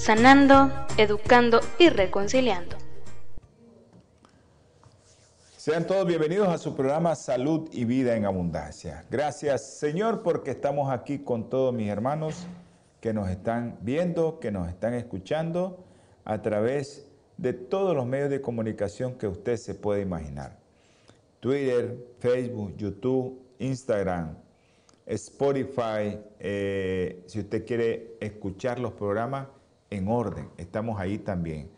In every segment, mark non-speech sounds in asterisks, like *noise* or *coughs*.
sanando, educando y reconciliando. Sean todos bienvenidos a su programa Salud y Vida en Abundancia. Gracias Señor porque estamos aquí con todos mis hermanos que nos están viendo, que nos están escuchando a través de todos los medios de comunicación que usted se puede imaginar. Twitter, Facebook, YouTube, Instagram, Spotify, eh, si usted quiere escuchar los programas, en orden. Estamos ahí también.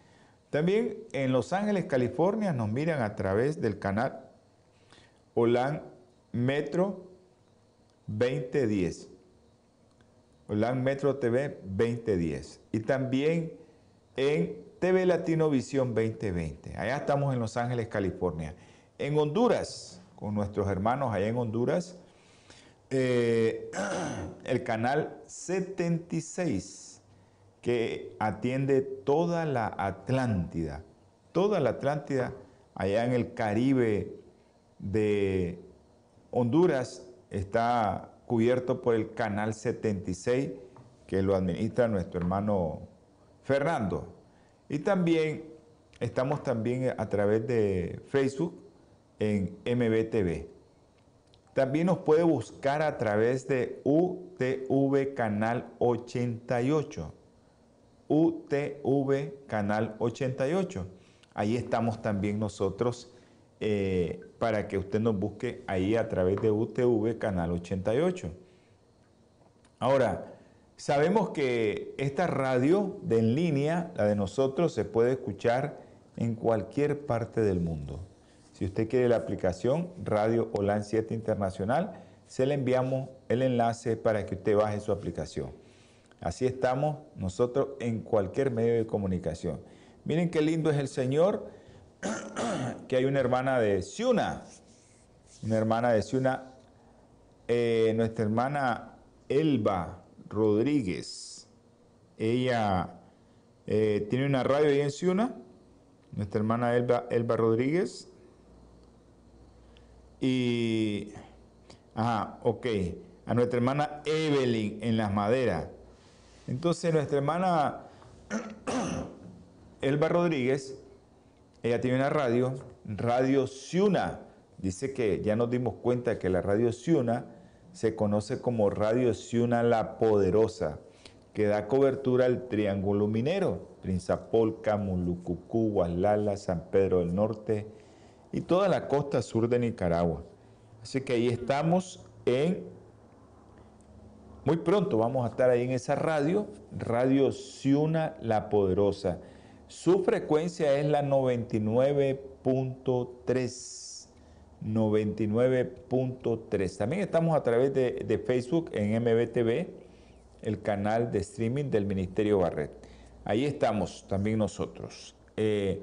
También en Los Ángeles, California, nos miran a través del canal Holan Metro 2010. Holan Metro TV 2010. Y también en TV Latino Visión 2020. Allá estamos en Los Ángeles, California. En Honduras, con nuestros hermanos allá en Honduras, eh, *clears throat* el canal 76 que atiende toda la Atlántida, toda la Atlántida allá en el Caribe de Honduras está cubierto por el Canal 76 que lo administra nuestro hermano Fernando. Y también estamos también a través de Facebook en MBTV. También nos puede buscar a través de UTV Canal 88. UTV Canal 88. Ahí estamos también nosotros eh, para que usted nos busque ahí a través de UTV Canal 88. Ahora, sabemos que esta radio de en línea, la de nosotros, se puede escuchar en cualquier parte del mundo. Si usted quiere la aplicación Radio OLAN 7 Internacional, se le enviamos el enlace para que usted baje su aplicación. Así estamos nosotros en cualquier medio de comunicación. Miren qué lindo es el Señor, *clears throat* que hay una hermana de Ciuna, una hermana de Ciuna, eh, nuestra hermana Elba Rodríguez. Ella eh, tiene una radio ahí en Ciuna, nuestra hermana Elba, Elba Rodríguez. Y, ajá, ok, a nuestra hermana Evelyn en Las Maderas. Entonces nuestra hermana *coughs* Elba Rodríguez, ella tiene una radio, Radio Ciuna. Dice que ya nos dimos cuenta que la Radio Ciuna se conoce como Radio Ciuna La Poderosa, que da cobertura al Triángulo Minero, Prinzapolca, Mulucucú, Gualala, San Pedro del Norte y toda la costa sur de Nicaragua. Así que ahí estamos en muy pronto vamos a estar ahí en esa radio, Radio Ciuna La Poderosa. Su frecuencia es la 99.3. 99.3. También estamos a través de, Facebook en MBTV, el canal de streaming del Ministerio Barret. Ahí estamos también nosotros. Eh,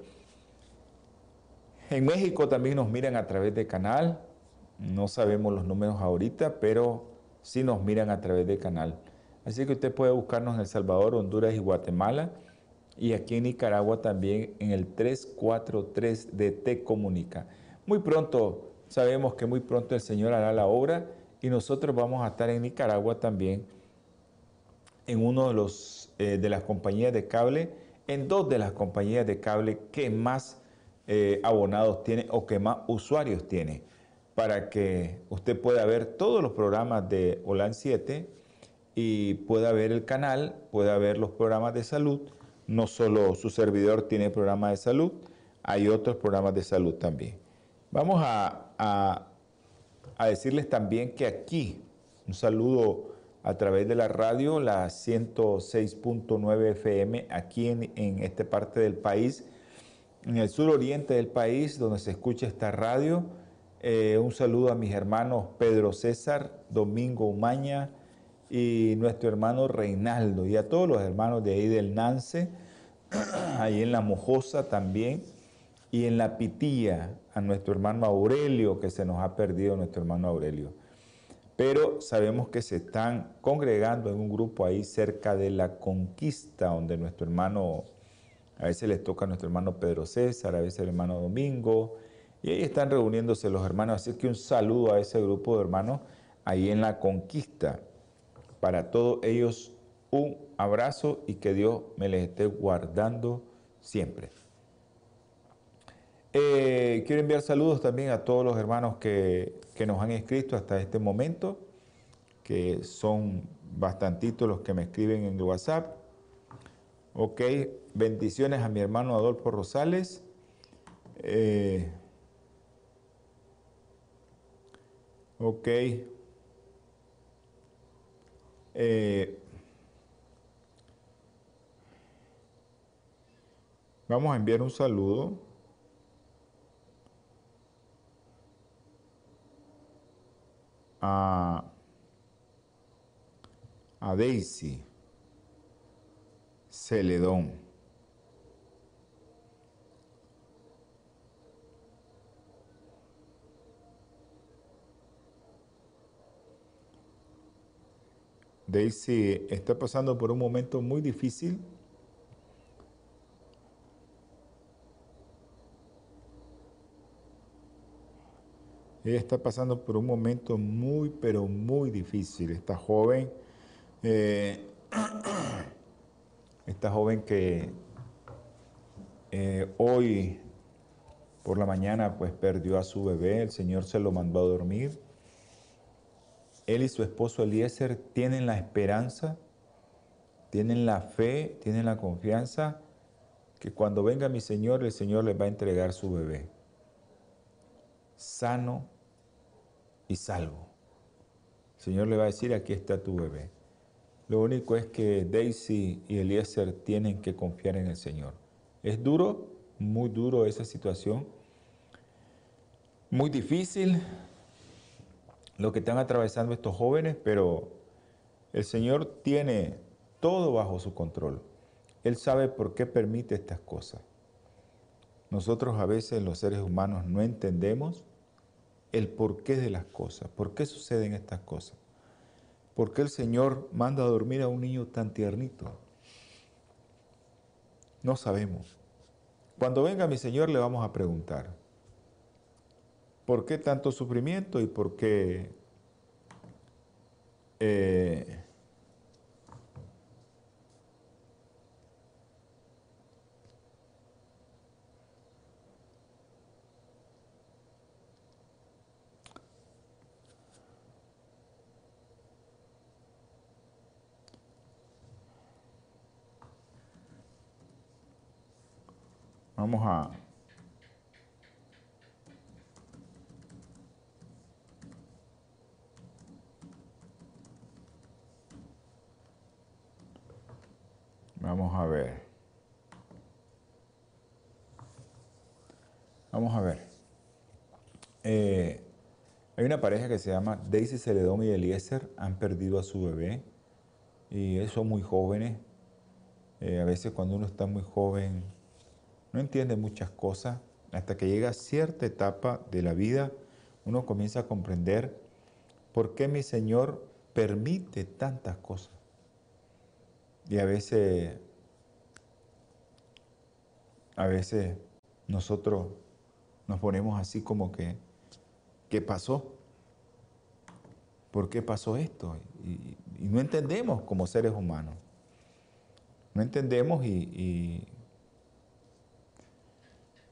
en México también nos miran a través de canal. No sabemos los números ahorita, pero si nos miran a través del canal. Así que usted puede buscarnos en El Salvador, Honduras y Guatemala. Y aquí en Nicaragua también en el 343 de Te Comunica. Muy pronto, sabemos que muy pronto el Señor hará la obra y nosotros vamos a estar en Nicaragua también en uno de, los, eh, de las compañías de cable, en dos de las compañías de cable que más eh, abonados tiene o que más usuarios tiene para que usted pueda ver todos los programas de OLAN 7 y pueda ver el canal, pueda ver los programas de salud. No solo su servidor tiene programas de salud, hay otros programas de salud también. Vamos a, decirles también que aquí, un saludo a través de la radio, la 106.9 FM, aquí en, en esta parte del país, en el sur oriente del país, donde se escucha esta radio, eh, un saludo a mis hermanos Pedro César, Domingo Umaña, y nuestro hermano Reinaldo y a todos los hermanos de ahí del Nance, *clears throat* ahí en la Mojosa también y en la Pitía a nuestro hermano Aurelio que se nos ha perdido nuestro hermano Aurelio. Pero sabemos que se están congregando en un grupo ahí cerca de la Conquista donde nuestro hermano a veces les toca a nuestro hermano Pedro César, a veces el hermano Domingo, y ahí están reuniéndose los hermanos. Así que un saludo a ese grupo de hermanos ahí en la conquista. Para todos ellos un abrazo y que Dios me les esté guardando siempre. Eh, quiero enviar saludos también a todos los hermanos que, que nos han escrito hasta este momento, que son bastantitos los que me escriben en WhatsApp. Ok, bendiciones a mi hermano Adolfo Rosales. Eh, ok. Eh, vamos a enviar un saludo. A, a Daisy. Celedón. Daisy está pasando por un momento muy difícil. Ella está pasando por un momento muy, pero muy difícil. Esta joven eh, *clears throat* esta joven que eh, hoy por la mañana pues perdió a su bebé, el Señor se lo mandó a dormir. Él y su esposo Eliezer tienen la esperanza, tienen la fe, tienen la confianza que cuando venga mi Señor, el Señor les va a entregar su bebé, sano y salvo. El Señor le va a decir, aquí está tu bebé. Lo único es que Daisy y Eliezer tienen que confiar en el Señor. Es duro, muy duro esa situación, muy difícil lo que están atravesando estos jóvenes, pero el Señor tiene todo bajo su control. Él sabe por qué permite estas cosas. Nosotros a veces los seres humanos no entendemos el porqué de las cosas, por qué suceden estas cosas. ¿Por qué el Señor manda a dormir a un niño tan tiernito? No sabemos. Cuando venga mi Señor le vamos a preguntar, ¿por qué tanto sufrimiento y por qué eh, Vamos a... Vamos a ver. Vamos a ver. Eh, hay una pareja que se llama Daisy Celedón y Eliezer. Han perdido a su bebé y son muy jóvenes. Eh, a veces cuando uno está muy joven no entiende muchas cosas, hasta que llega a cierta etapa de la vida, uno comienza a comprender por qué mi Señor permite tantas cosas. Y a veces, a veces nosotros nos ponemos así como que, ¿qué pasó? ¿Por qué pasó esto? Y, no entendemos como seres humanos. No entendemos y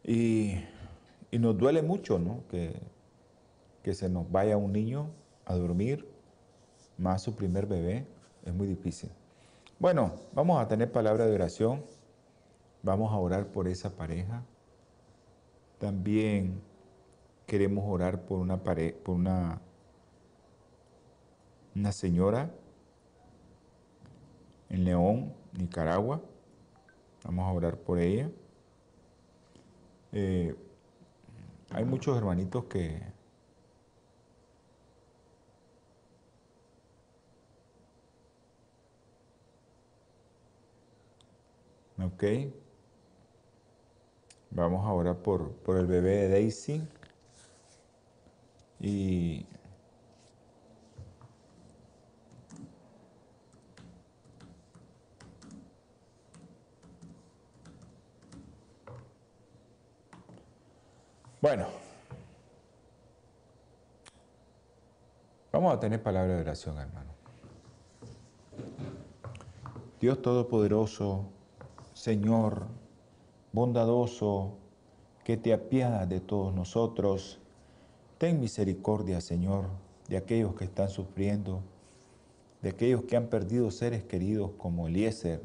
y, nos duele mucho ¿no? que, que se nos vaya un niño a dormir, más su primer bebé, es muy difícil. Bueno, vamos a tener palabra de oración, vamos a orar por esa pareja. También queremos orar por una pareja, por una, una señora en León, Nicaragua. Vamos a orar por ella. Eh, hay muchos hermanitos que, Ok. Vamos ahora por, por el bebé de Daisy. Y Bueno, vamos a tener palabra de oración, hermano. Dios Todopoderoso, Señor, bondadoso, que te apiadas de todos nosotros, ten misericordia, Señor, de aquellos que están sufriendo, de aquellos que han perdido seres queridos como Eliezer.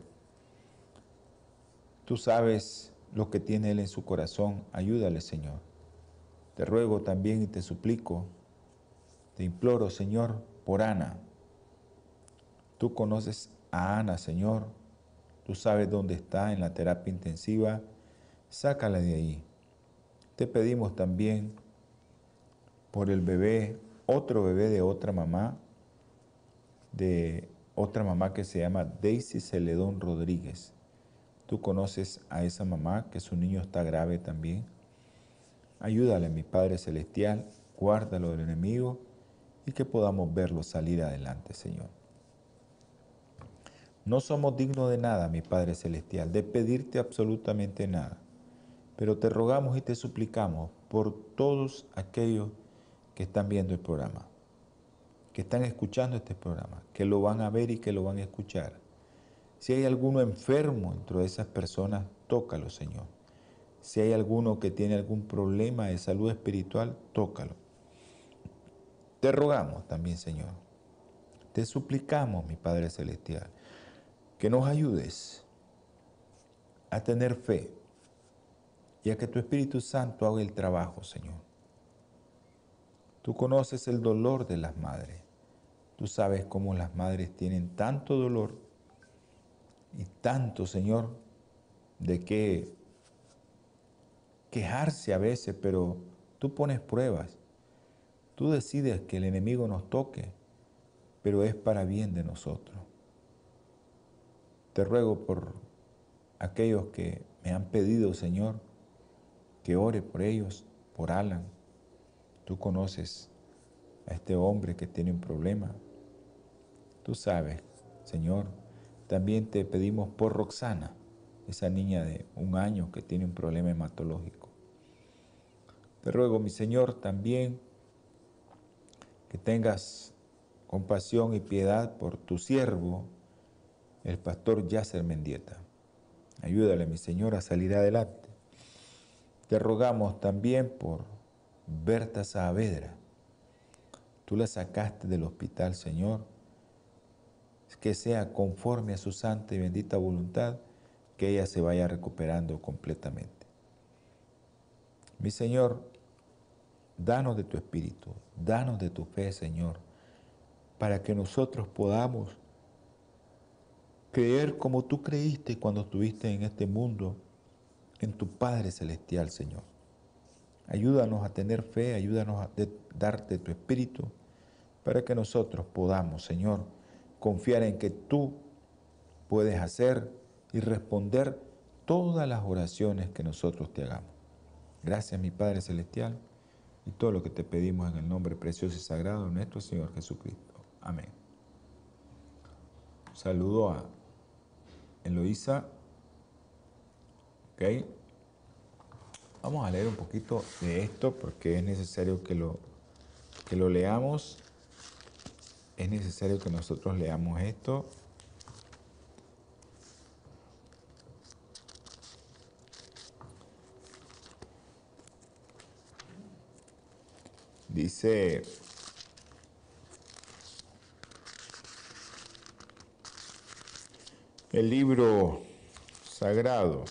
Tú sabes lo que tiene él en su corazón, ayúdale, Señor. Te ruego también y te suplico, te imploro, Señor, por Ana. Tú conoces a Ana, Señor. Tú sabes dónde está en la terapia intensiva. Sácala de ahí. Te pedimos también por el bebé, otro bebé de otra mamá, de otra mamá que se llama Daisy Celedón Rodríguez. Tú conoces a esa mamá que su niño está grave también. Ayúdale, mi Padre Celestial, guárdalo del enemigo y que podamos verlo salir adelante, Señor. No somos dignos de nada, mi Padre Celestial, de pedirte absolutamente nada, pero te rogamos y te suplicamos por todos aquellos que están viendo el programa, que están escuchando este programa, que lo van a ver y que lo van a escuchar. Si hay alguno enfermo dentro de esas personas, tócalo, Señor. Si hay alguno que tiene algún problema de salud espiritual, tócalo. Te rogamos también, Señor. Te suplicamos, mi Padre Celestial, que nos ayudes a tener fe y a que tu Espíritu Santo haga el trabajo, Señor. Tú conoces el dolor de las madres. Tú sabes cómo las madres tienen tanto dolor y tanto, Señor, de que quejarse a veces, pero tú pones pruebas. Tú decides que el enemigo nos toque, pero es para bien de nosotros. Te ruego por aquellos que me han pedido, Señor, que ore por ellos, por Alan. Tú conoces a este hombre que tiene un problema. Tú sabes, Señor, también te pedimos por Roxana, esa niña de un año que tiene un problema hematológico. Te ruego, mi Señor, también que tengas compasión y piedad por tu siervo, el pastor Yasser Mendieta. Ayúdale, mi Señor, a salir adelante. Te rogamos también por Berta Saavedra. Tú la sacaste del hospital, Señor. Que sea conforme a su santa y bendita voluntad, que ella se vaya recuperando completamente. Mi Señor, Danos de tu espíritu, danos de tu fe, Señor, para que nosotros podamos creer como tú creíste cuando estuviste en este mundo, en tu Padre Celestial, Señor. Ayúdanos a tener fe, ayúdanos a darte tu espíritu, para que nosotros podamos, Señor, confiar en que tú puedes hacer y responder todas las oraciones que nosotros te hagamos. Gracias, mi Padre Celestial y todo lo que te pedimos en el nombre precioso y sagrado de nuestro Señor Jesucristo. Amén. saludo a Eloísa. Ok. Vamos a leer un poquito de esto porque es necesario que lo, que lo leamos. Es necesario que nosotros leamos esto. Dice, el libro sagrado.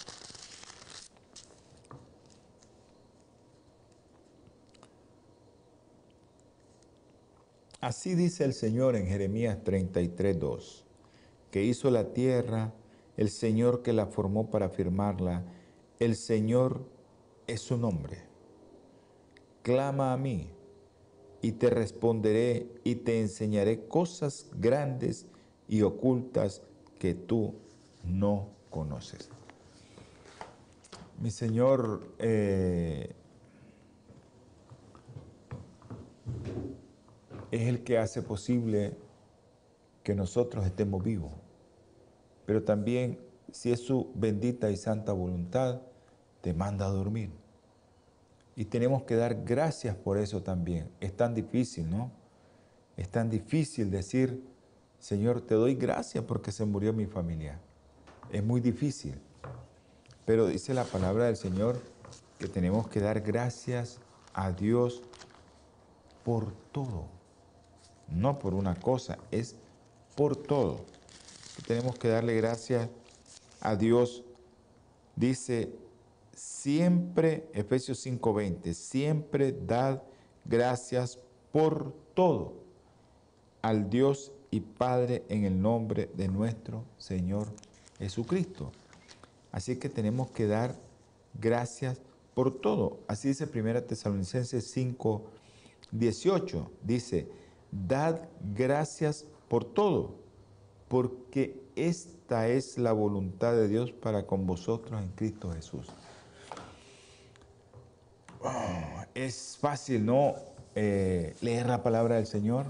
Así dice el Señor en Jeremías 33.2, que hizo la tierra, el Señor que la formó para firmarla, el Señor es su nombre. Clama a mí y te responderé y te enseñaré cosas grandes y ocultas que tú no conoces. Mi Señor, eh, es el que hace posible que nosotros estemos vivos. Pero también, si es su bendita y santa voluntad, te manda a dormir. Y tenemos que dar gracias por eso también. Es tan difícil, ¿no? Es tan difícil decir, Señor, te doy gracias porque se murió mi familia. Es muy difícil. Pero dice la palabra del Señor que tenemos que dar gracias a Dios por todo. No por una cosa, es por todo. Tenemos que darle gracias a Dios. Dice, siempre, Efesios 5:20, siempre dad gracias por todo al Dios y Padre en el nombre de nuestro Señor Jesucristo. Así que tenemos que dar gracias por todo. Así dice 1 Tesalonicenses 5, 18. Dice, dad gracias por todo, porque esta es la voluntad de Dios para con vosotros en Cristo Jesús. Ah, es fácil, ¿no? Eh, leer la palabra del Señor,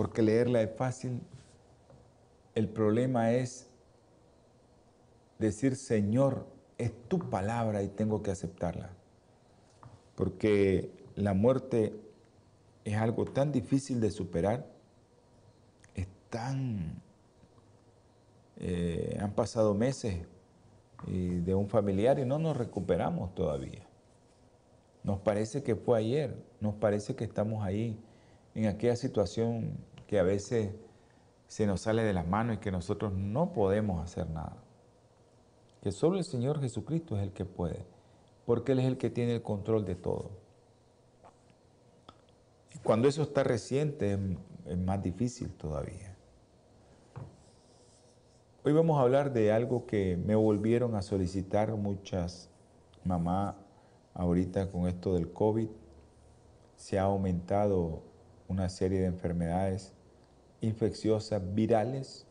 porque leerla es fácil. El problema es decir, Señor, es tu palabra y tengo que aceptarla. Porque la muerte es algo tan difícil de superar, es tan... Eh, han pasado meses de un familiar y no nos recuperamos todavía. Nos parece que fue ayer, nos parece que estamos ahí en aquella situación que a veces se nos sale de las manos y que nosotros no podemos hacer nada que solo el Señor Jesucristo es el que puede, porque Él es el que tiene el control de todo. Y cuando eso está reciente es, más difícil todavía. Hoy vamos a hablar de algo que me volvieron a solicitar muchas mamás ahorita con esto del COVID. Se ha aumentado una serie de enfermedades infecciosas virales.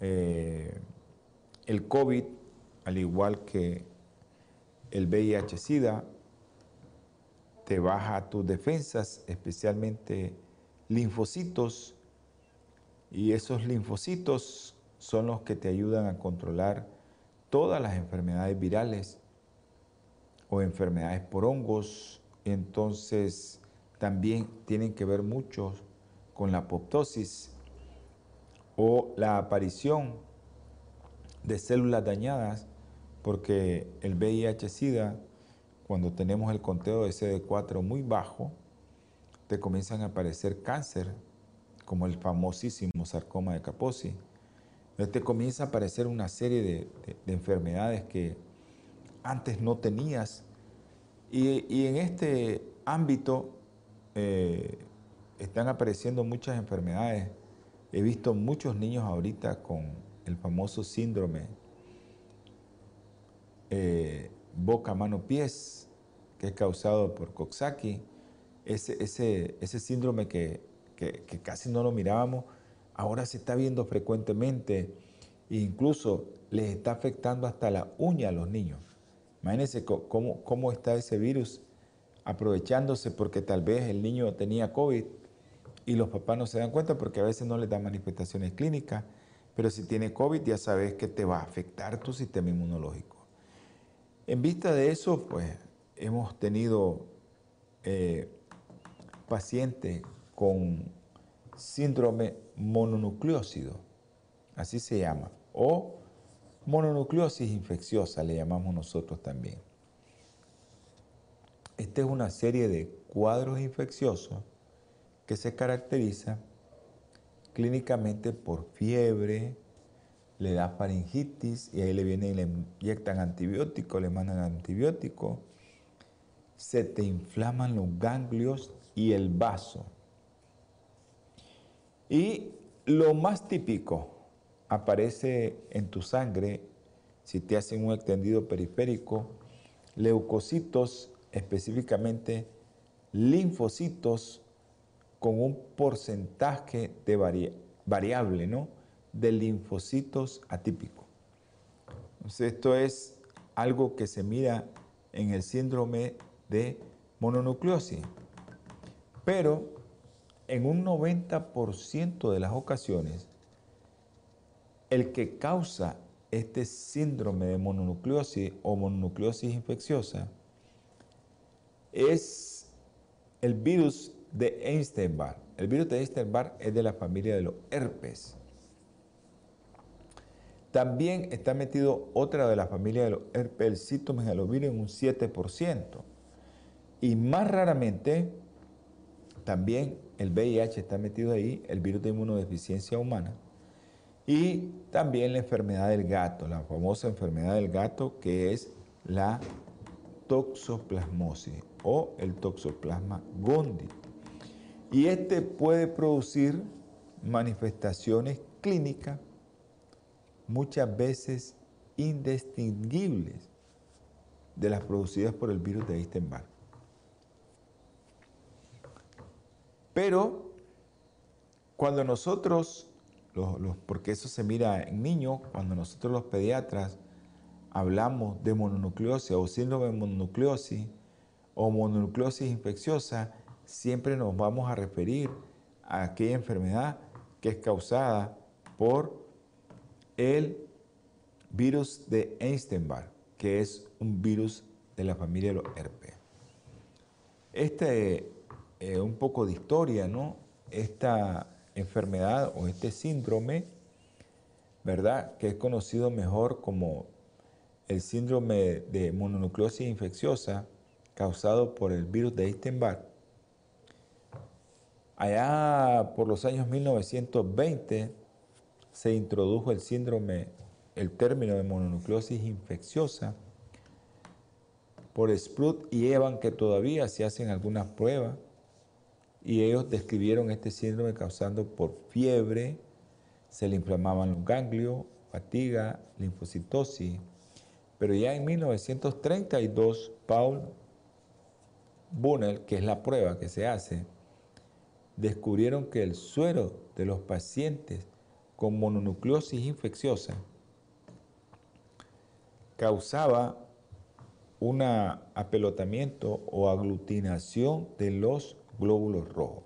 Eh, el COVID al igual que el VIH-Sida, te baja tus defensas, especialmente linfocitos, y esos linfocitos son los que te ayudan a controlar todas las enfermedades virales o enfermedades por hongos. Entonces, también tienen que ver mucho con la apoptosis o la aparición de células dañadas porque el VIH-Sida, cuando tenemos el conteo de CD4 muy bajo, te comienzan a aparecer cáncer, como el famosísimo sarcoma de Kaposi. Te comienza a aparecer una serie de, enfermedades que antes no tenías. Y, en este ámbito eh, están apareciendo muchas enfermedades. He visto muchos niños ahorita con el famoso síndrome eh, boca, mano, pies, que es causado por Coxsackie, ese, ese, síndrome que, casi no lo mirábamos, ahora se está viendo frecuentemente e incluso les está afectando hasta la uña a los niños. Imagínense cómo, cómo está ese virus aprovechándose porque tal vez el niño tenía COVID y los papás no se dan cuenta porque a veces no les da manifestaciones clínicas, pero si tiene COVID ya sabes que te va a afectar tu sistema inmunológico. En vista de eso, pues hemos tenido eh, pacientes con síndrome mononucleócido, así se llama, o mononucleosis infecciosa, le llamamos nosotros también. Esta es una serie de cuadros infecciosos que se caracteriza clínicamente por fiebre, le da faringitis y ahí le vienen y le inyectan antibiótico, le mandan antibiótico, se te inflaman los ganglios y el vaso. Y lo más típico aparece en tu sangre, si te hacen un extendido periférico, leucocitos, específicamente linfocitos con un porcentaje de variable, ¿no? de linfocitos atípicos. esto es algo que se mira en el síndrome de mononucleosis. Pero en un 90% de las ocasiones, el que causa este síndrome de mononucleosis o mononucleosis infecciosa es el virus de Epstein-Barr. El virus de Epstein-Barr es de la familia de los herpes. También está metido otra de la familia de los herpes, el citomegalovirus, en un 7%. Y más raramente, también el VIH está metido ahí, el virus de inmunodeficiencia humana. Y también la enfermedad del gato, la famosa enfermedad del gato que es la toxoplasmosis o el toxoplasma gondii. Y este puede producir manifestaciones clínicas muchas veces indistinguibles de las producidas por el virus de Epstein-Barr. Pero cuando nosotros, porque eso se mira en niños, cuando nosotros los pediatras hablamos de mononucleosis o síndrome de mononucleosis o mononucleosis infecciosa, siempre nos vamos a referir a aquella enfermedad que es causada por el virus de Epstein-Barr, que es un virus de la familia de los herpes. Este, eh, un poco de historia, ¿no? Esta enfermedad o este síndrome, ¿verdad? Que es conocido mejor como el síndrome de mononucleosis infecciosa causado por el virus de Epstein-Barr. Allá por los años 1920 se introdujo el síndrome, el término de mononucleosis infecciosa por Sprut y Evan, que todavía se hacen algunas pruebas, y ellos describieron este síndrome causando por fiebre, se le inflamaban los ganglios, fatiga, linfocitosis. Pero ya en 1932, Paul Bunnell, que es la prueba que se hace, descubrieron que el suero de los pacientes con mononucleosis infecciosa causaba un apelotamiento o aglutinación de los glóbulos rojos,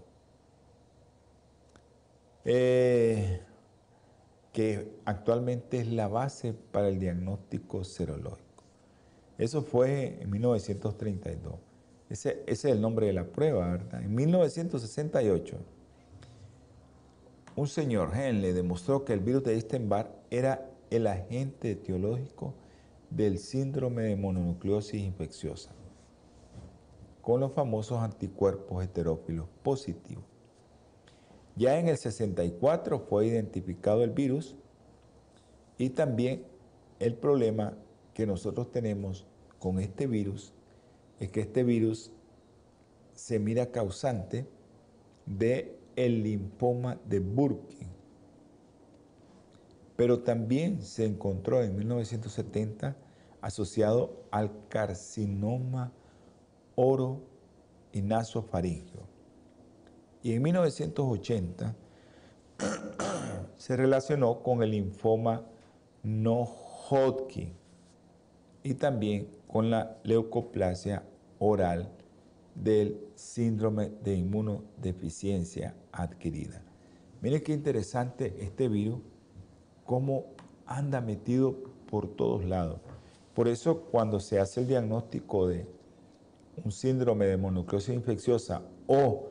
eh, que actualmente es la base para el diagnóstico serológico. Eso fue en 1932. Ese, es el nombre de la prueba, ¿verdad? En 1968 un señor, Henle, demostró que el virus de Epstein-Barr era el agente etiológico del síndrome de mononucleosis infecciosa, con los famosos anticuerpos heterófilos positivos. Ya en el 64 fue identificado el virus y también el problema que nosotros tenemos con este virus es que este virus se mira causante de el linfoma de Burkitt. Pero también se encontró en 1970 asociado al carcinoma oro y nasofaringio. Y en 1980 se relacionó con el linfoma no Hodgkin y también con la leucoplasia oral del síndrome de inmunodeficiencia adquirida. Miren qué interesante este virus, cómo anda metido por todos lados. Por eso cuando se hace el diagnóstico de un síndrome de mononucleosis infecciosa o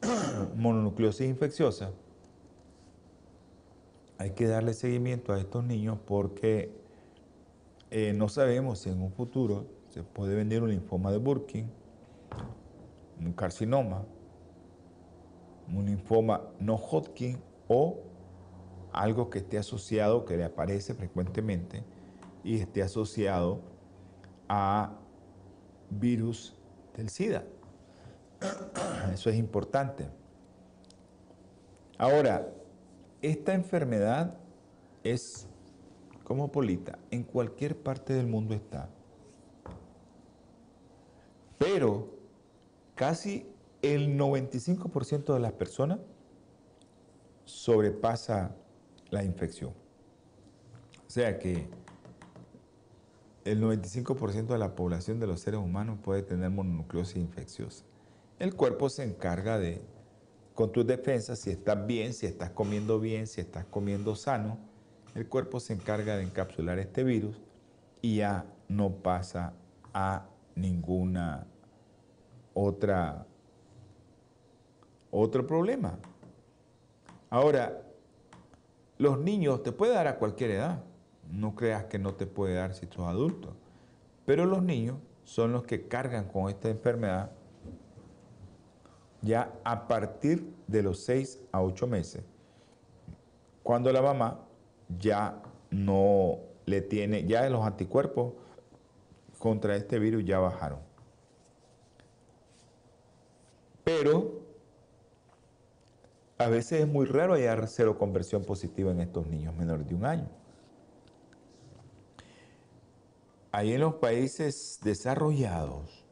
*clears throat* mononucleosis infecciosa, hay que darle seguimiento a estos niños porque eh, no sabemos si en un futuro se puede venir un linfoma de Burkitt, un carcinoma, un linfoma no Hodgkin o algo que esté asociado, que le aparece frecuentemente y esté asociado a virus del SIDA. *coughs* Eso es importante. Ahora, esta enfermedad es polita, en cualquier parte del mundo está. Pero casi el 95% de las personas sobrepasa la infección. O sea que el 95% de la población de los seres humanos puede tener mononucleosis infecciosa. El cuerpo se encarga de, con tus defensas, si estás bien, si estás comiendo bien, si estás comiendo sano, el cuerpo se encarga de encapsular este virus y ya no pasa a ninguna otra otro problema. Ahora, los niños te puede dar a cualquier edad. No creas que no te puede dar si sos adulto. Pero los niños son los que cargan con esta enfermedad ya a partir de los 6 a 8 meses. Cuando la mamá ya no le tiene, ya los anticuerpos contra este virus ya bajaron. Pero a veces es muy raro hallar cero conversión positiva en estos niños menores de un año. Ahí en los países desarrollados,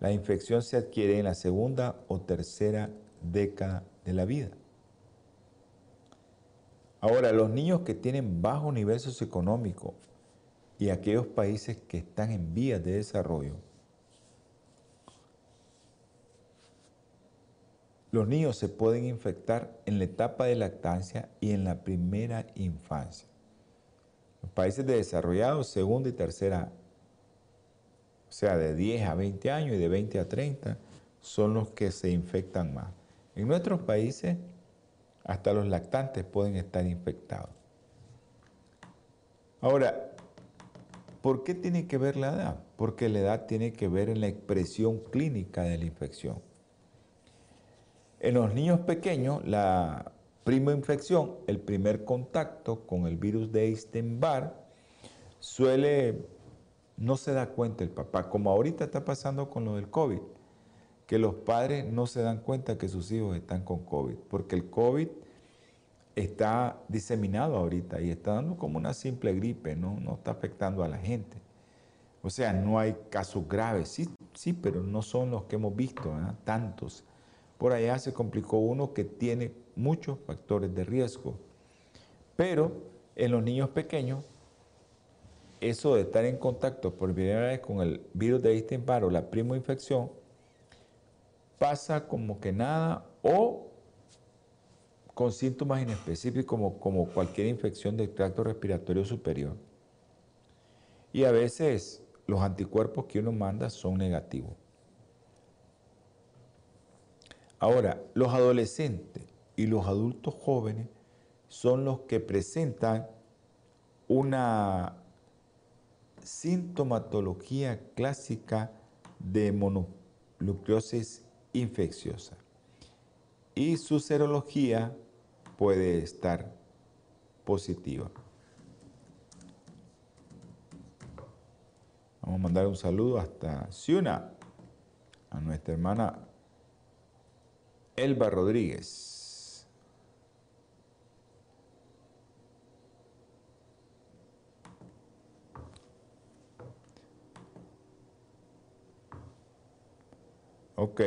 la infección se adquiere en la segunda o tercera década de la vida. Ahora, los niños que tienen bajo nivel socioeconómico y aquellos países que están en vías de desarrollo, Los niños se pueden infectar en la etapa de lactancia y en la primera infancia. Los países desarrollados, segunda y tercera, o sea, de 10 a 20 años y de 20 a 30, son los que se infectan más. En nuestros países, hasta los lactantes pueden estar infectados. Ahora, ¿por qué tiene que ver la edad? Porque la edad tiene que ver en la expresión clínica de la infección. En los niños pequeños, la infección, el primer contacto con el virus de Epstein-Barr, suele, no se da cuenta el papá, como ahorita está pasando con lo del COVID, que los padres no se dan cuenta que sus hijos están con COVID, porque el COVID está diseminado ahorita y está dando como una simple gripe, no, no está afectando a la gente. O sea, no hay casos graves, sí, sí, pero no son los que hemos visto, tantos. Por allá se complicó uno que tiene muchos factores de riesgo. Pero en los niños pequeños, eso de estar en contacto por primera vez con el virus de Epstein-Barr o la primo infección, pasa como que nada o con síntomas inespecíficos como cualquier infección del tracto respiratorio superior. Y a veces los anticuerpos que uno manda son negativos. Ahora, los adolescentes y los adultos jóvenes son los que presentan una sintomatología clásica de mononucleosis infecciosa. Y su serología puede estar positiva. Vamos a mandar un saludo hasta Ciuna, a nuestra hermana Elba Rodríguez. Ok.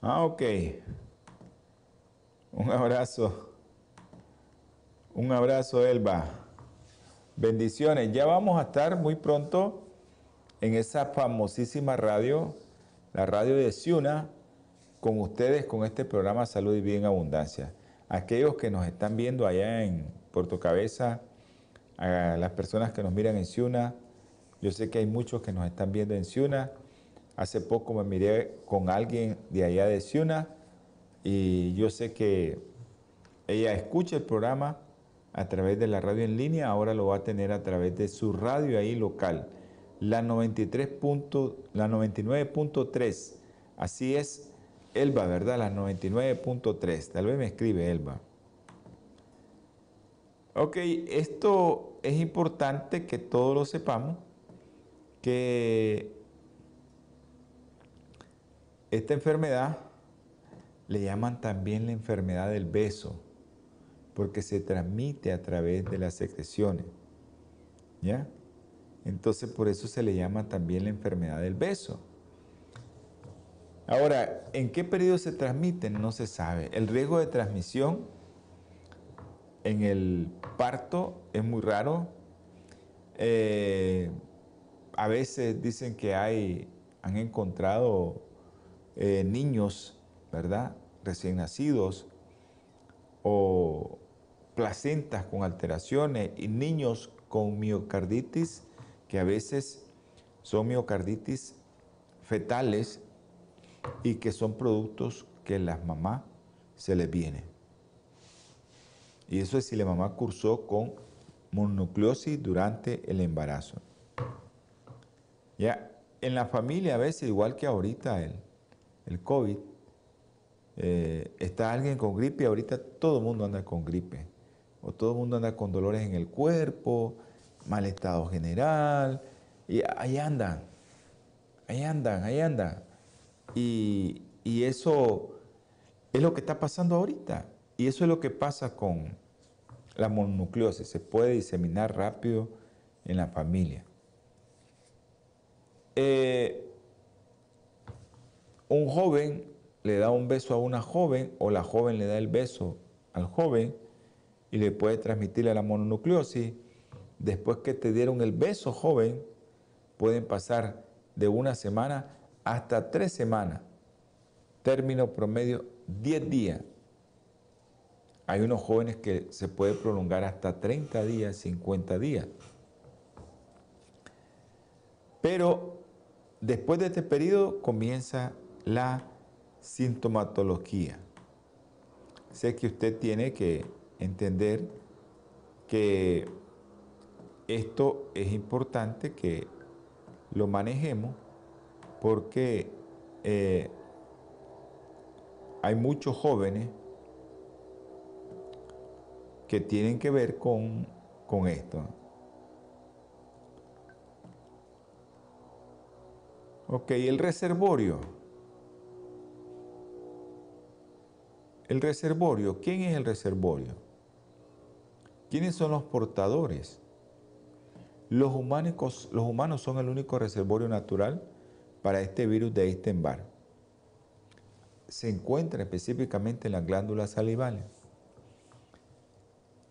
Ah, ok. Un abrazo. Un abrazo, Elba. Bendiciones. Ya vamos a estar muy pronto en esa famosísima radio, la radio de Ciuna, con ustedes, con este programa Salud y Vida en Abundancia. Aquellos que nos están viendo allá en Puerto Cabeza, a las personas que nos miran en Ciuna, yo sé que hay muchos que nos están viendo en Ciuna Hace poco me miré con alguien de allá de Ciuna y yo sé que ella escucha el programa a través de la radio en línea, ahora lo va a tener a través de su radio ahí local, la, 93 la 99.3. Así es, Elba, ¿verdad? La 99.3. Tal vez me escribe Elba. Ok, esto es importante que todos lo sepamos, que esta enfermedad le llaman también la enfermedad del beso, porque se transmite a través de las secreciones. ¿Ya? Entonces por eso se le llama también la enfermedad del beso. Ahora, ¿en qué periodo se transmiten? No se sabe. El riesgo de transmisión en el parto es muy raro. Eh, a veces dicen que hay, han encontrado eh, niños, ¿verdad? Recién nacidos o placentas con alteraciones y niños con miocarditis, que a veces son miocarditis fetales y que son productos que las mamás se les viene. Y eso es si la mamá cursó con mononucleosis durante el embarazo. Ya, en la familia a veces, igual que ahorita el, el COVID, eh, está alguien con gripe y ahorita todo el mundo anda con gripe. O todo el mundo anda con dolores en el cuerpo, mal estado general. Y ahí andan, ahí andan, ahí andan. Y, eso es lo que está pasando ahorita. Y eso es lo que pasa con la mononucleosis. Se puede diseminar rápido en la familia. Eh, un joven le da un beso a una joven o la joven le da el beso al joven y le puede transmitirle la mononucleosis. Después que te dieron el beso joven, pueden pasar de una semana hasta tres semanas. Término promedio 10 días. Hay unos jóvenes que se puede prolongar hasta 30 días, 50 días. Pero después de este periodo comienza la sintomatología. Sé que usted tiene que entender que esto es importante que lo manejemos porque eh, hay muchos jóvenes que tienen que ver con, con esto. Ok, el reservorio. El reservorio, ¿quién es el reservorio? ¿Quiénes son los portadores? Los humanos, son el único reservorio natural para este virus de Epstein-Barr. Se encuentra específicamente en las glándulas salivales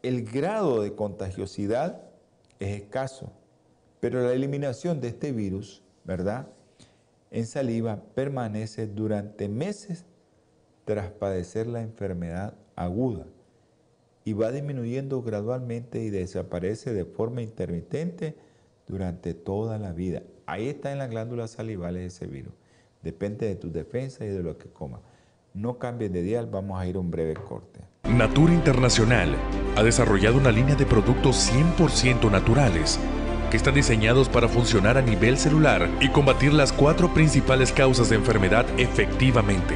el grado de contagiosidad es escaso, pero la eliminación de este virus, ¿verdad? En saliva permanece durante meses tras padecer la enfermedad aguda y va disminuyendo gradualmente y desaparece de forma intermitente durante toda la vida. Ahí está en las glándulas salivales ese virus. Depende de tu defensa y de lo que comas. No cambies de dial, vamos a ir a un breve corte. Natura Internacional ha desarrollado una línea de productos 100% naturales que están diseñados para funcionar a nivel celular y combatir las cuatro principales causas de enfermedad efectivamente.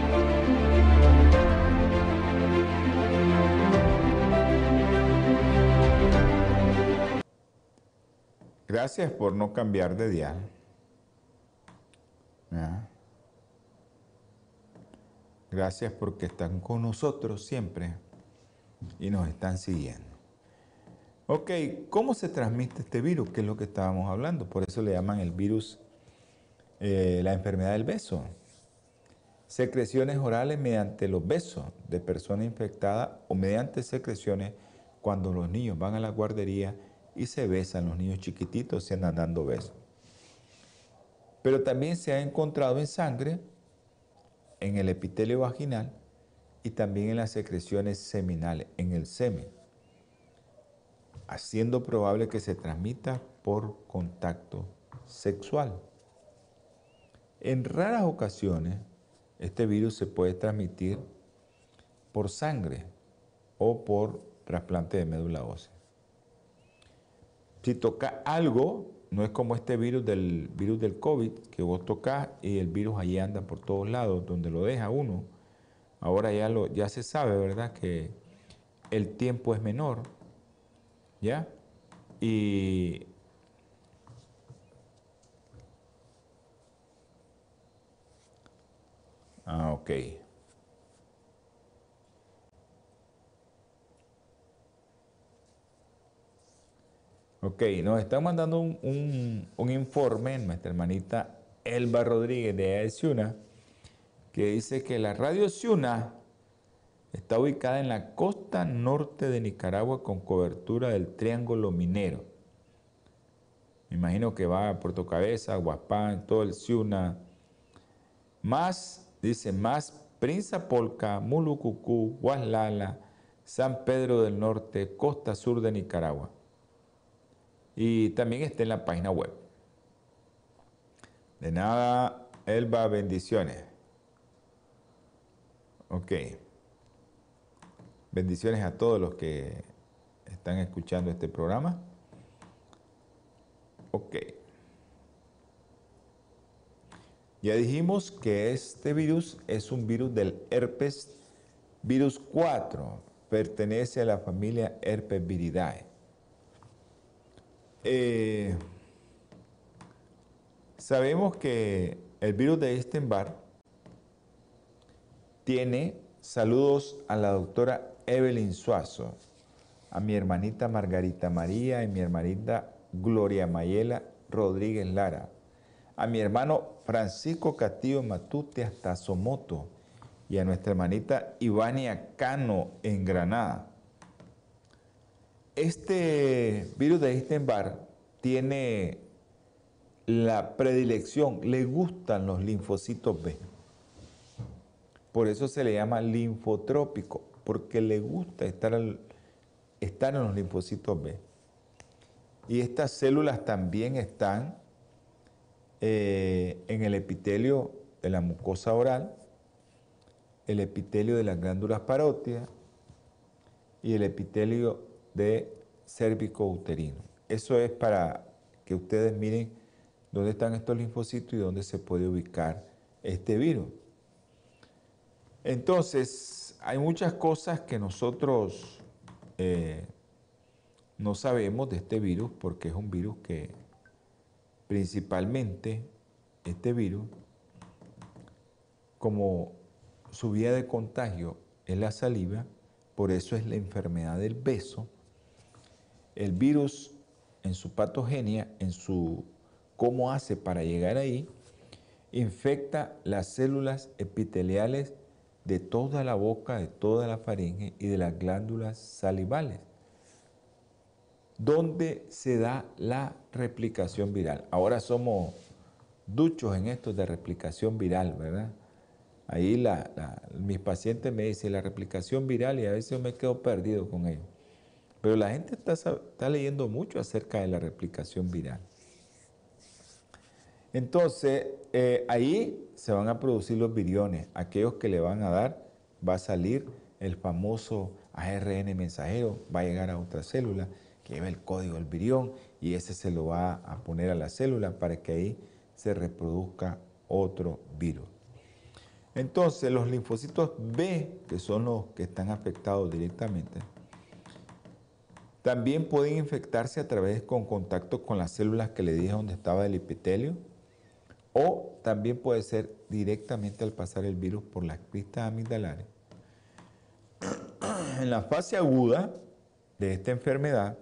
Gracias por no cambiar de dial. Gracias porque están con nosotros siempre y nos están siguiendo. Ok, ¿cómo se transmite este virus? ¿Qué es lo que estábamos hablando? Por eso le llaman el virus eh, la enfermedad del beso. Secreciones orales mediante los besos de personas infectadas o mediante secreciones cuando los niños van a la guardería y se besan, los niños chiquititos se andan dando besos. Pero también se ha encontrado en sangre, en el epitelio vaginal y también en las secreciones seminales, en el semen haciendo probable que se transmita por contacto sexual. En raras ocasiones, este virus se puede transmitir por sangre o por trasplante de médula ósea. Si toca algo, no es como este virus del virus del COVID, que vos tocas y el virus ahí anda por todos lados, donde lo deja uno, ahora ya, lo, ya se sabe, ¿verdad? Que el tiempo es menor, ¿ya? Y Ah, ok. Ok, nos está mandando un, informe nuestra hermanita Elba Rodríguez de Ciuna, que dice que la radio Ciuna está ubicada en la costa norte de Nicaragua con cobertura del Triángulo Minero. Me imagino que va a Puerto Cabeza, Guaspán, todo el Ciuna, más Dice más Polca, Mulucucú, Guaslala, San Pedro del Norte, costa sur de Nicaragua. Y también está en la página web. De nada, Elba, bendiciones. Ok. Bendiciones a todos los que están escuchando este programa. Ok. Ya dijimos que este virus es un virus del herpes virus 4, pertenece a la familia herpes viridae. Eh, sabemos que el virus de Epstein-Barr tiene saludos a la doctora Evelyn Suazo, a mi hermanita Margarita María y mi hermanita Gloria Mayela Rodríguez Lara a mi hermano Francisco Castillo Matute hasta Somoto y a nuestra hermanita Ivania Cano en Granada. Este virus de Epstein-Barr tiene la predilección, le gustan los linfocitos B. Por eso se le llama linfotrópico, porque le gusta estar, en los linfocitos B. Y estas células también están eh, en el epitelio de la mucosa oral, el epitelio de las glándulas parótidas y el epitelio de cérvico uterino. Eso es para que ustedes miren dónde están estos linfocitos y dónde se puede ubicar este virus. Entonces, hay muchas cosas que nosotros eh, no sabemos de este virus porque es un virus que principalmente este virus, como su vía de contagio es la saliva, por eso es la enfermedad del beso, el virus en su patogenia, en su cómo hace para llegar ahí, infecta las células epiteliales de toda la boca, de toda la faringe y de las glándulas salivales donde se da la replicación viral. Ahora somos duchos en esto de replicación viral, ¿verdad? Ahí mis pacientes me dicen la replicación viral y a veces me quedo perdido con ello. Pero la gente está, leyendo mucho acerca de la replicación viral. Entonces, eh, ahí se van a producir los viriones. Aquellos que le van a dar, va a salir el famoso ARN mensajero, va a llegar a otra célula lleva el código del virión y ese se lo va a poner a la célula para que ahí se reproduzca otro virus. Entonces, los linfocitos B, que son los que están afectados directamente, también pueden infectarse a través con contacto con las células que le dije donde estaba el epitelio, o también puede ser directamente al pasar el virus por las cristas amigdalares. *clears throat* En la fase aguda de esta enfermedad,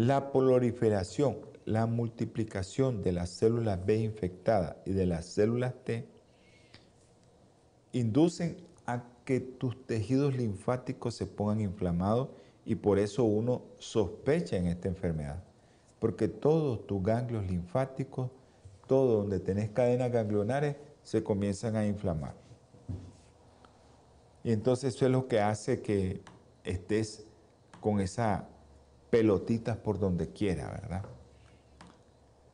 La proliferación, la multiplicación de las células B infectadas y de las células T inducen a que tus tejidos linfáticos se pongan inflamados y por eso uno sospecha en esta enfermedad. Porque todos tus ganglios linfáticos, todo donde tenés cadenas ganglionares, se comienzan a inflamar. Y entonces eso es lo que hace que estés con esa pelotitas por donde quiera, ¿verdad?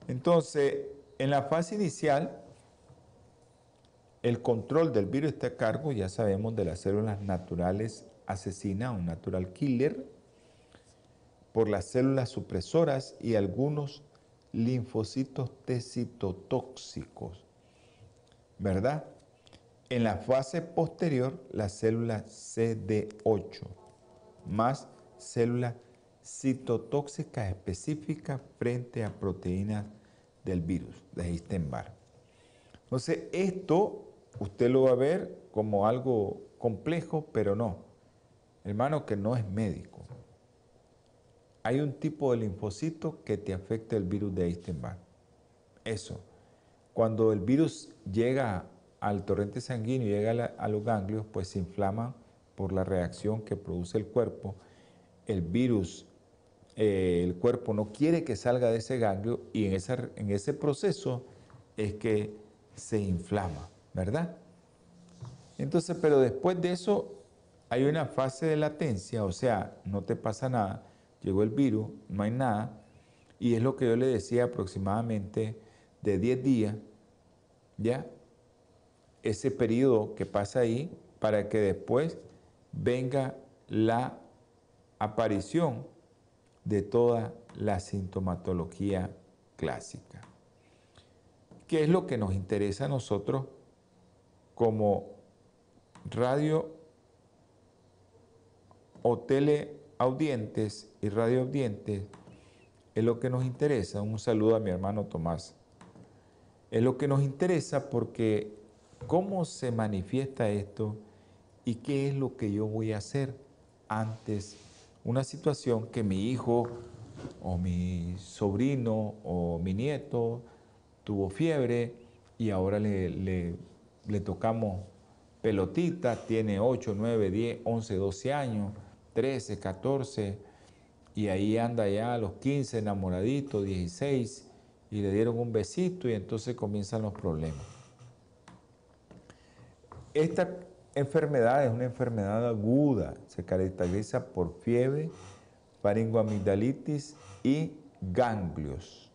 Entonces, en la fase inicial, el control del virus está a cargo, ya sabemos, de las células naturales asesinas, un natural killer, por las células supresoras y algunos linfocitos T citotóxicos, ¿verdad? En la fase posterior, la célula CD8 más célula citotóxica específica frente a proteínas del virus de Epstein-Barr. Entonces, esto usted lo va a ver como algo complejo, pero no. Hermano, que no es médico. Hay un tipo de linfocito que te afecta el virus de Epstein-Barr. Eso. Cuando el virus llega al torrente sanguíneo, llega a, los ganglios, pues se inflama por la reacción que produce el cuerpo. El virus, eh, el cuerpo no quiere que salga de ese ganglio y en ese proceso es que se inflama, ¿verdad? Entonces, pero después de eso hay una fase de latencia, o sea, no te pasa nada, llegó el virus, no hay nada, y es lo que yo le decía aproximadamente de 10 días, ¿ya? Ese periodo que pasa ahí para que después venga la aparición de toda la sintomatología clásica. ¿Qué es lo que nos interesa a nosotros como radio o teleaudientes y radioaudientes? Es lo que nos interesa. Un saludo a mi hermano Tomás. Es lo que nos interesa porque cómo se manifiesta esto y qué es lo que yo voy a hacer antes una situación que mi hijo o mi sobrino o mi nieto tuvo fiebre y ahora le, tocamos pelotita, tiene 8, 9, 10, 11, 12 años, 13, 14, y ahí anda ya a los 15 enamoradito, 16, y le dieron un besito y entonces comienzan los problemas. Esta enfermedad es una enfermedad aguda, se caracteriza por fiebre, faringoamigdalitis y ganglios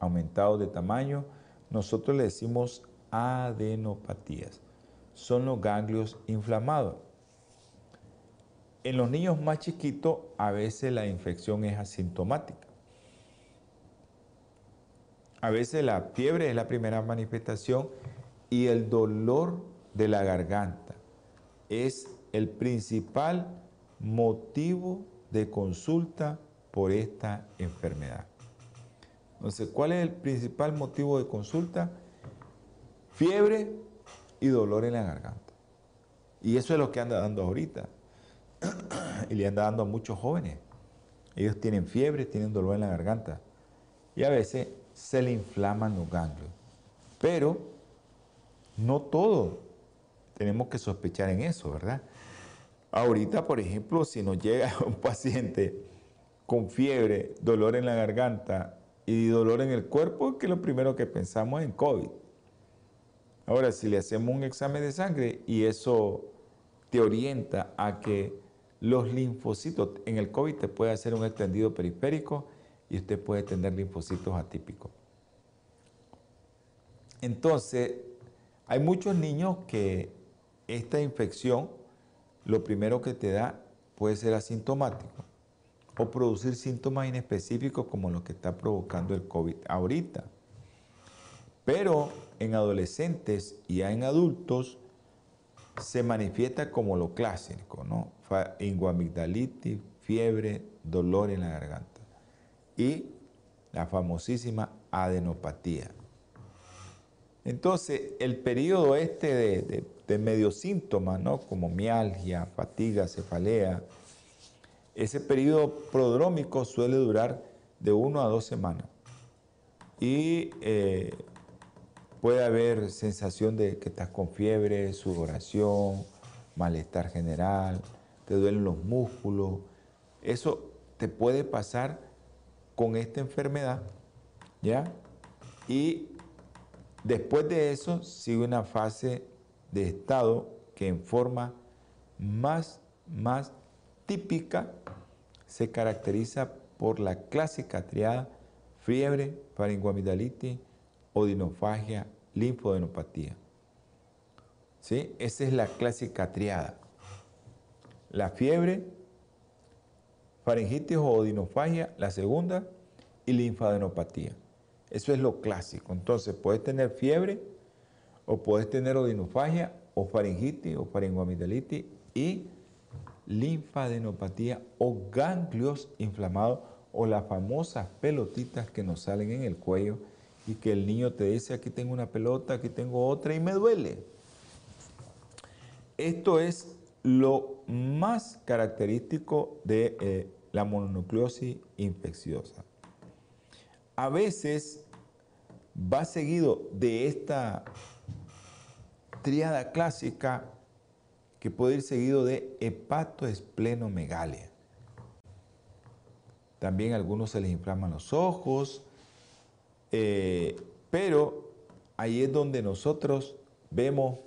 aumentados de tamaño, nosotros le decimos adenopatías. Son los ganglios inflamados. En los niños más chiquitos a veces la infección es asintomática. A veces la fiebre es la primera manifestación y el dolor de la garganta es el principal motivo de consulta por esta enfermedad. Entonces, ¿cuál es el principal motivo de consulta? Fiebre y dolor en la garganta. Y eso es lo que anda dando ahorita. *clears throat* y le anda dando a muchos jóvenes. Ellos tienen fiebre, tienen dolor en la garganta. Y a veces se le inflaman los ganglios. Pero no todo tenemos que sospechar en eso, ¿verdad? Ahorita, por ejemplo, si nos llega *laughs* un paciente con fiebre, dolor en la garganta y dolor en el cuerpo, que lo primero que pensamos es en COVID. Ahora, si le hacemos un examen de sangre y eso te orienta a que los linfocitos, en el COVID te puede hacer un extendido periférico y usted puede tener linfocitos atípicos. Entonces, hay muchos niños que esta infección, lo primero que te da puede ser asintomático o producir síntomas inespecíficos como los que está provocando el COVID ahorita. Pero en adolescentes y en adultos se manifiesta como lo clásico, ¿no? Inguamigdalitis, fiebre, dolor en la garganta y la famosísima adenopatía. Entonces, el periodo este de, de medio síntomas, ¿no? Como mialgia, fatiga, cefalea, ese periodo prodrómico suele durar de uno a dos semanas y eh, puede haber sensación de que estás con fiebre, sudoración, malestar general, te duelen los músculos. Eso te puede pasar con esta enfermedad, ¿ya? Y después de eso sigue una fase de estado que en forma más, más típica se caracteriza por la clásica triada fiebre, faringoamidalitis, odinofagia, linfodenopatía. ¿Sí? Esa es la clásica triada. La fiebre, faringitis o odinofagia, la segunda, y linfadenopatía. Eso es lo clásico. Entonces, puedes tener fiebre, o puedes tener odinofagia, o faringitis o faringoamigdalitis y linfadenopatía o ganglios inflamados o las famosas pelotitas que nos salen en el cuello y que el niño te dice aquí tengo una pelota, aquí tengo otra y me duele. Esto es lo más característico de eh, la mononucleosis infecciosa. A veces va seguido de esta triada clásica que puede ir seguido de hepatoesplenomegalia. También a algunos se les inflaman los ojos, eh, pero ahí es donde nosotros vemos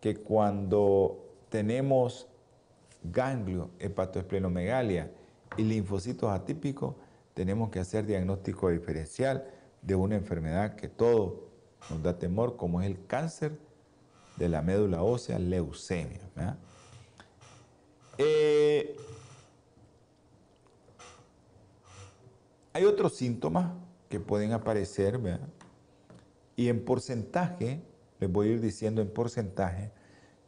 que cuando tenemos ganglio, hepatoesplenomegalia y linfocitos atípicos, tenemos que hacer diagnóstico diferencial de una enfermedad que todo nos da temor, como es el cáncer de la médula ósea, leucemia. Eh, hay otros síntomas que pueden aparecer, y en porcentaje, les voy a ir diciendo en porcentaje,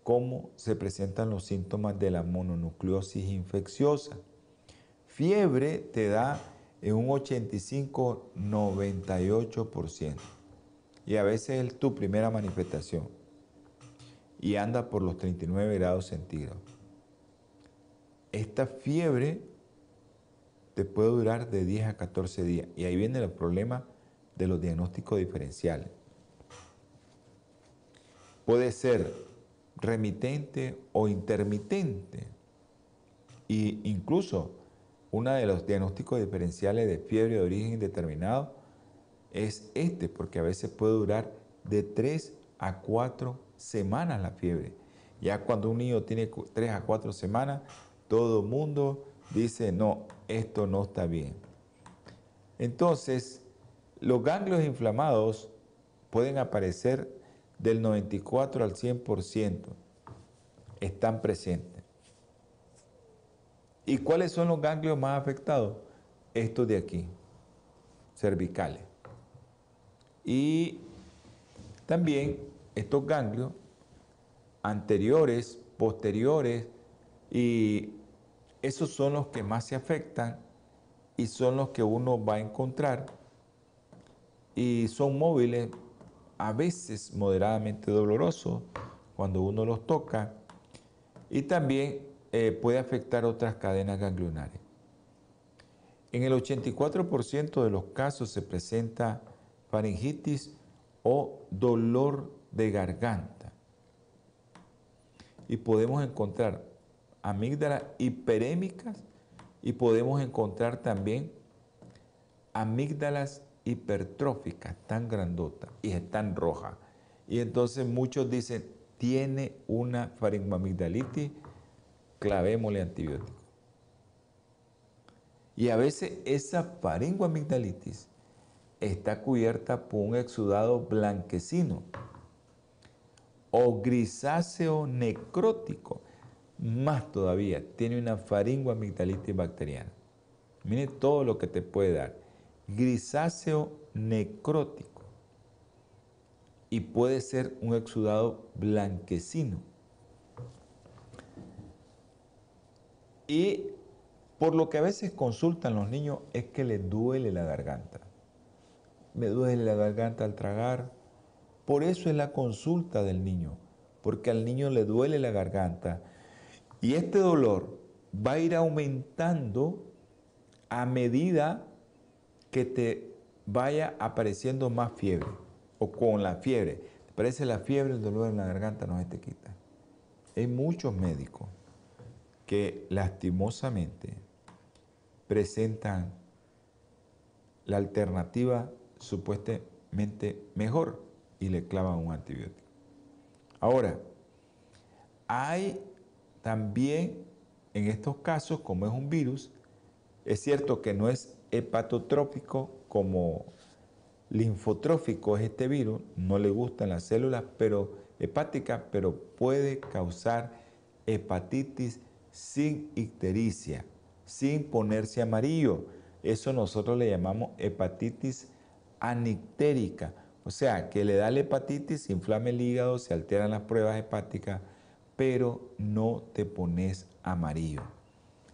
cómo se presentan los síntomas de la mononucleosis infecciosa. Fiebre te da en un 85-98%. Y a veces es tu primera manifestación. Y anda por los 39 grados centígrados. Esta fiebre te puede durar de 10 a 14 días. Y ahí viene el problema de los diagnósticos diferenciales. Puede ser remitente o intermitente. Y incluso uno de los diagnósticos diferenciales de fiebre de origen indeterminado es este, porque a veces puede durar de 3 a 4 semanas la fiebre. Ya cuando un niño tiene 3 a 4 semanas, todo mundo dice, no, esto no está bien. Entonces, los ganglios inflamados pueden aparecer del 94 al 100%. Están presentes. ¿Y cuáles son los ganglios más afectados? Estos de aquí, cervicales. Y también estos ganglios anteriores, posteriores, y esos son los que más se afectan y son los que uno va a encontrar y son móviles, a veces moderadamente dolorosos cuando uno los toca y también eh, puede afectar otras cadenas ganglionares. En el 84% de los casos se presenta faringitis o dolor de garganta. Y podemos encontrar amígdalas hiperémicas y podemos encontrar también amígdalas hipertróficas, tan grandotas y están rojas. Y entonces muchos dicen, tiene una faringoamigdalitis clavémosle antibiótico. Y a veces esa faringoamigdalitis está cubierta por un exudado blanquecino o grisáceo necrótico. Más todavía, tiene una faringoamigdalitis bacteriana. Mire todo lo que te puede dar. Grisáceo necrótico. Y puede ser un exudado blanquecino. Y por lo que a veces consultan los niños es que les duele la garganta. Me duele la garganta al tragar. Por eso es la consulta del niño, porque al niño le duele la garganta. Y este dolor va a ir aumentando a medida que te vaya apareciendo más fiebre o con la fiebre. Te parece la fiebre, el dolor en la garganta no se te quita. Hay muchos médicos que lastimosamente presentan la alternativa supuestamente mejor y le clavan un antibiótico. Ahora, hay también en estos casos, como es un virus, es cierto que no es hepatotrófico como linfotrófico es este virus, no le gustan las células pero hepáticas, pero puede causar hepatitis sin ictericia, sin ponerse amarillo. Eso nosotros le llamamos hepatitis anictérica, O sea, que le da la hepatitis, se inflama el hígado, se alteran las pruebas hepáticas, pero no te pones amarillo.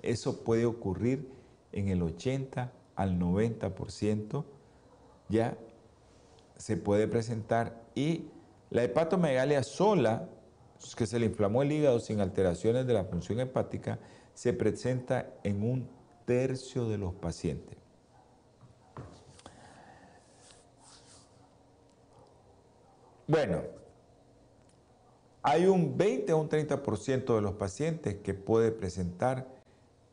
Eso puede ocurrir en el 80 al 90%, ya se puede presentar y la hepatomegalia sola, que se le inflamó el hígado sin alteraciones de la función hepática, se presenta en un tercio de los pacientes. Bueno, hay un 20 o un 30% de los pacientes que puede presentar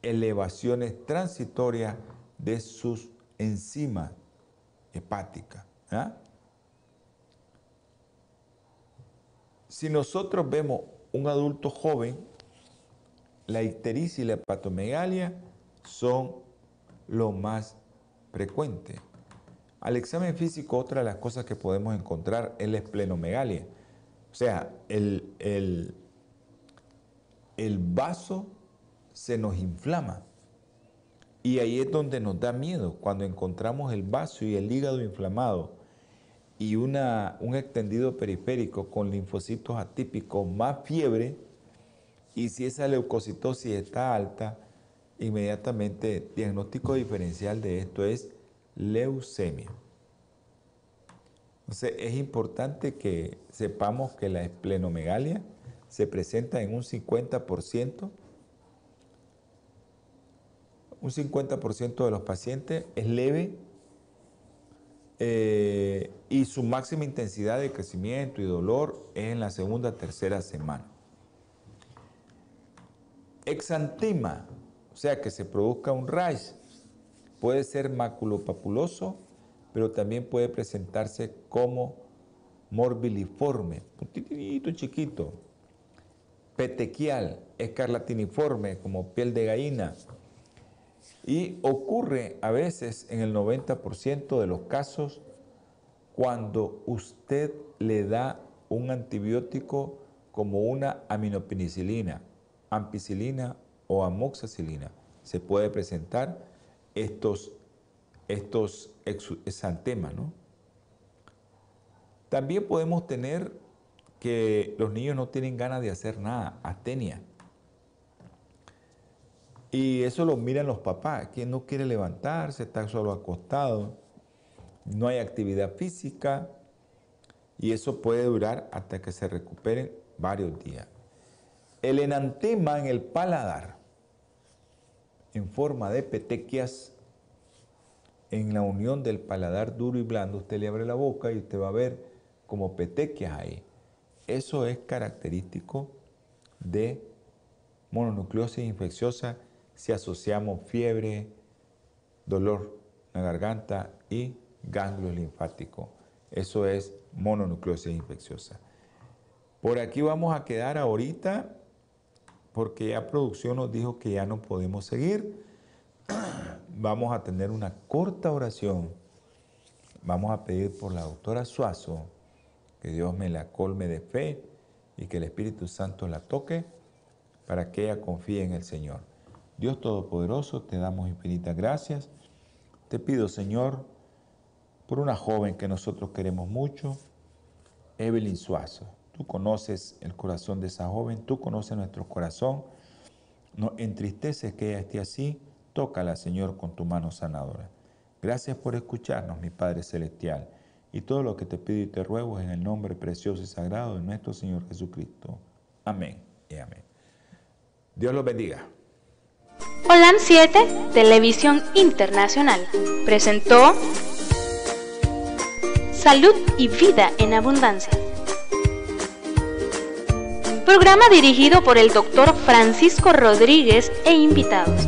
elevaciones transitorias de sus enzimas hepáticas. ¿ah? Si nosotros vemos un adulto joven, la ictericia y la hepatomegalia son lo más frecuente. Al examen físico, otra de las cosas que podemos encontrar es la esplenomegalia. O sea, el, el, el vaso se nos inflama. Y ahí es donde nos da miedo, cuando encontramos el vaso y el hígado inflamado y una, un extendido periférico con linfocitos atípicos, más fiebre, y si esa leucocitosis está alta, inmediatamente diagnóstico diferencial de esto es leucemia. Entonces es importante que sepamos que la esplenomegalia se presenta en un 50%, un 50% de los pacientes es leve eh, y su máxima intensidad de crecimiento y dolor es en la segunda tercera semana. Exantema, o sea que se produzca un rash, puede ser maculopapuloso, pero también puede presentarse como morbiliforme, un chiquito, petequial, escarlatiniforme, como piel de gallina. Y ocurre a veces en el 90% de los casos cuando usted le da un antibiótico como una aminopenicilina, ampicilina o amoxicilina. Se puede presentar estos, estos exantemas. ¿no? También podemos tener que los niños no tienen ganas de hacer nada, astenia. Y eso lo miran los papás, quien no quiere levantarse, está solo acostado, no hay actividad física y eso puede durar hasta que se recuperen varios días. El enantema en el paladar en forma de petequias en la unión del paladar duro y blando, usted le abre la boca y usted va a ver como petequias ahí. Eso es característico de mononucleosis infecciosa si asociamos fiebre, dolor en la garganta y ganglio linfático. Eso es mononucleosis infecciosa. Por aquí vamos a quedar ahorita porque ya producción nos dijo que ya no podemos seguir. Vamos a tener una corta oración. Vamos a pedir por la doctora Suazo que Dios me la colme de fe y que el Espíritu Santo la toque para que ella confíe en el Señor. Dios Todopoderoso, te damos infinitas gracias. Te pido, Señor, por una joven que nosotros queremos mucho, Evelyn Suazo. Tú conoces el corazón de esa joven, tú conoces nuestro corazón. Nos entristece que ella esté así. Tócala, Señor, con tu mano sanadora. Gracias por escucharnos, mi Padre Celestial. Y todo lo que te pido y te ruego es en el nombre precioso y sagrado de nuestro Señor Jesucristo. Amén y amén. Dios los bendiga. Holan 7, Televisión Internacional, presentó Salud y Vida en Abundancia programa dirigido por el doctor Francisco Rodríguez e invitados,